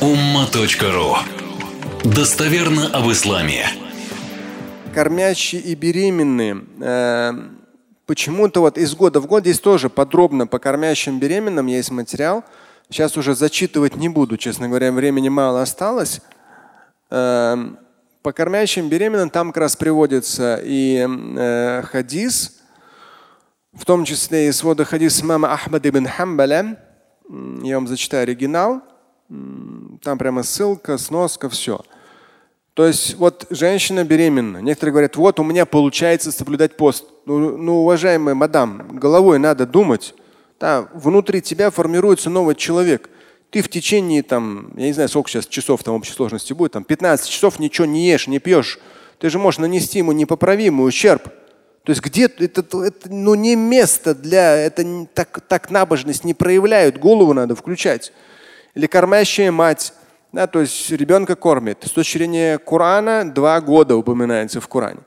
umma.ru Достоверно об исламе. Кормящие и беременные. Э, почему-то вот из года в год здесь тоже подробно по кормящим беременным есть материал. Сейчас уже зачитывать не буду, честно говоря, времени мало осталось. Э, по кормящим беременным там как раз приводится и э, хадис, в том числе и свода хадис мама Ахмад ибн Хамбаля. Я вам зачитаю оригинал. Там прямо ссылка, сноска, все. То есть вот женщина беременна. Некоторые говорят, вот у меня получается соблюдать пост. Ну, ну уважаемая мадам, головой надо думать. Да, внутри тебя формируется новый человек ты в течение там, я не знаю, сколько сейчас часов там общей сложности будет, там 15 часов ничего не ешь, не пьешь, ты же можешь нанести ему непоправимый ущерб. То есть где это, это ну, не место для, это так, так набожность не проявляют, голову надо включать. Или кормящая мать, да, то есть ребенка кормит. С точки зрения Корана два года упоминается в Коране.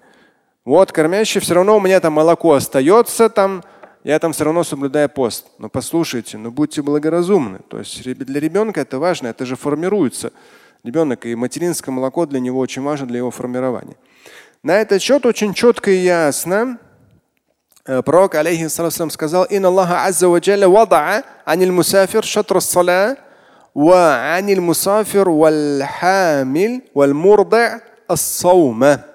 Вот кормящая, все равно у меня там молоко остается, там я там все равно соблюдаю пост. Но послушайте, ну будьте благоразумны. То есть для ребенка это важно, это же формируется ребенок, и материнское молоко для него очень важно для его формирования. На этот счет очень четко и ясно э, пророк алейхиссалам сказал, «Инна Аллаха азза ва джалля вада'a анил мусафир шатр сала вал хамил вал мурда ас-саума».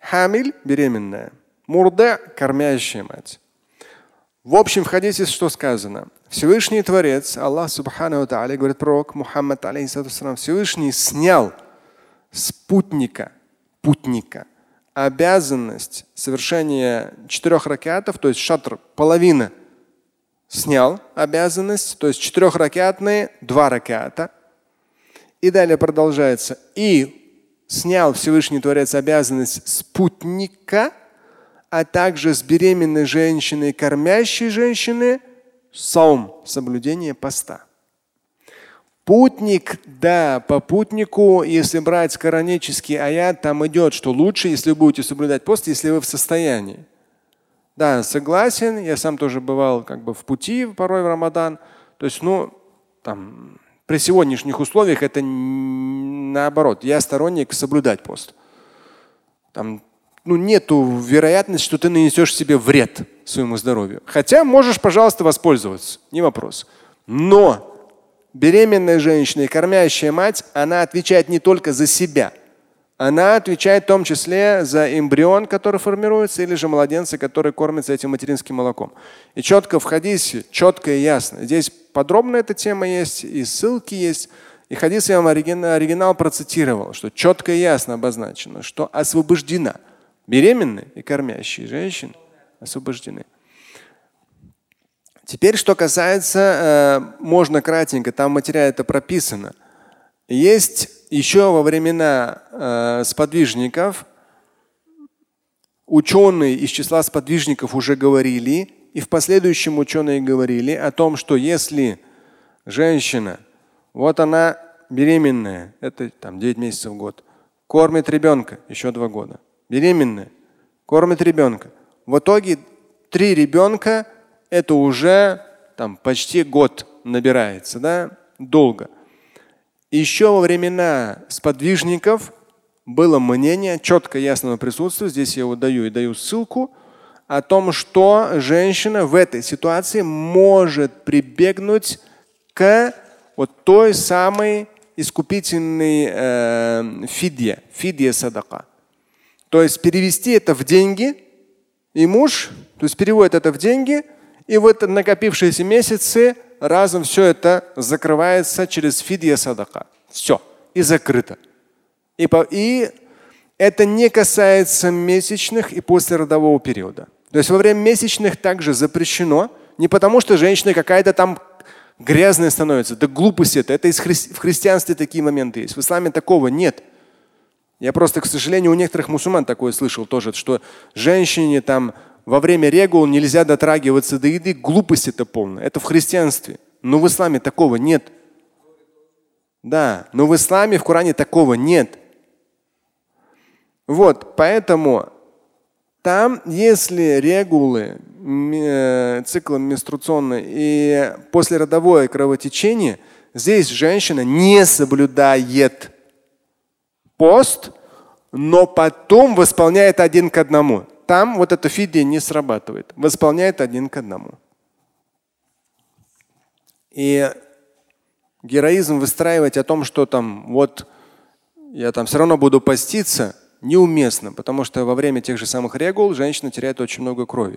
Хамиль – беременная. Мурда – кормящая мать. В общем, в хадисе что сказано? Всевышний Творец, Аллах Субхану Тааля, говорит пророк Мухаммад, алейхиссалам, Всевышний снял спутника, путника, обязанность совершения четырех ракетов, то есть шатр, половина, снял обязанность, то есть четырехракетные, два ракета. И далее продолжается. И снял Всевышний Творец обязанность спутника – а также с беременной женщиной, кормящей женщины, саум, соблюдение поста. Путник, да, по путнику, если брать коранический аят, там идет, что лучше, если вы будете соблюдать пост, если вы в состоянии. Да, согласен, я сам тоже бывал как бы в пути порой в Рамадан. То есть, ну, там, при сегодняшних условиях это наоборот. Я сторонник соблюдать пост. Там ну, нету вероятности, что ты нанесешь себе вред своему здоровью. Хотя можешь, пожалуйста, воспользоваться, не вопрос. Но беременная женщина и кормящая мать, она отвечает не только за себя. Она отвечает в том числе за эмбрион, который формируется, или же младенца, который кормится этим материнским молоком. И четко в хадисе, четко и ясно. Здесь подробно эта тема есть, и ссылки есть. И хадис я вам оригинал, оригинал процитировал, что четко и ясно обозначено, что освобождена – Беременные и кормящие женщины освобождены. Теперь, что касается, э, можно кратенько, там в материале это прописано. Есть еще во времена э, сподвижников, ученые из числа сподвижников уже говорили, и в последующем ученые говорили о том, что если женщина, вот она беременная, это там 9 месяцев в год, кормит ребенка еще два года, беременная, кормит ребенка. В итоге три ребенка это уже там почти год набирается, да, долго. Еще во времена сподвижников было мнение, четко ясного присутствия, здесь я его даю и даю ссылку, о том, что женщина в этой ситуации может прибегнуть к вот той самой искупительной э, фидье, фидье садака. То есть перевести это в деньги, и муж, то есть переводит это в деньги, и в это накопившиеся месяцы разом все это закрывается через фидья садака. Все. И закрыто. И, по, и это не касается месячных и послеродового периода. То есть во время месячных также запрещено, не потому что женщина какая-то там грязная становится, да глупость это. Это из хри... в христианстве такие моменты есть. В исламе такого нет. Я просто, к сожалению, у некоторых мусульман такое слышал тоже, что женщине там во время регул нельзя дотрагиваться до еды. Глупость это полная. Это в христианстве. Но в исламе такого нет. Да, но в исламе, в Коране такого нет. Вот, поэтому там, если регулы, э, цикл менструационный и послеродовое кровотечение, Здесь женщина не соблюдает пост, но потом восполняет один к одному. Там вот эта фидия не срабатывает. Восполняет один к одному. И героизм выстраивать о том, что там вот я там все равно буду поститься, неуместно, потому что во время тех же самых регул женщина теряет очень много крови.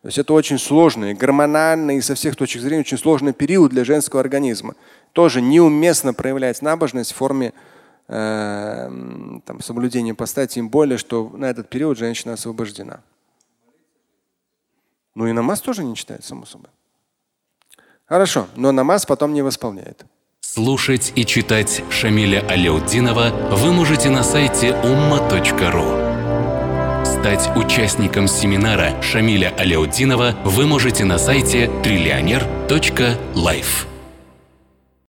То есть это очень сложный, гормональный и со всех точек зрения очень сложный период для женского организма. Тоже неуместно проявлять набожность в форме э, там, соблюдения поста, тем более, что на этот период женщина освобождена. Ну и намаз тоже не читает, само собой. Хорошо, но намаз потом не восполняет. Слушать и читать Шамиля Аляутдинова вы можете на сайте umma.ru. Стать участником семинара Шамиля Аляутдинова вы можете на сайте триллионер.life.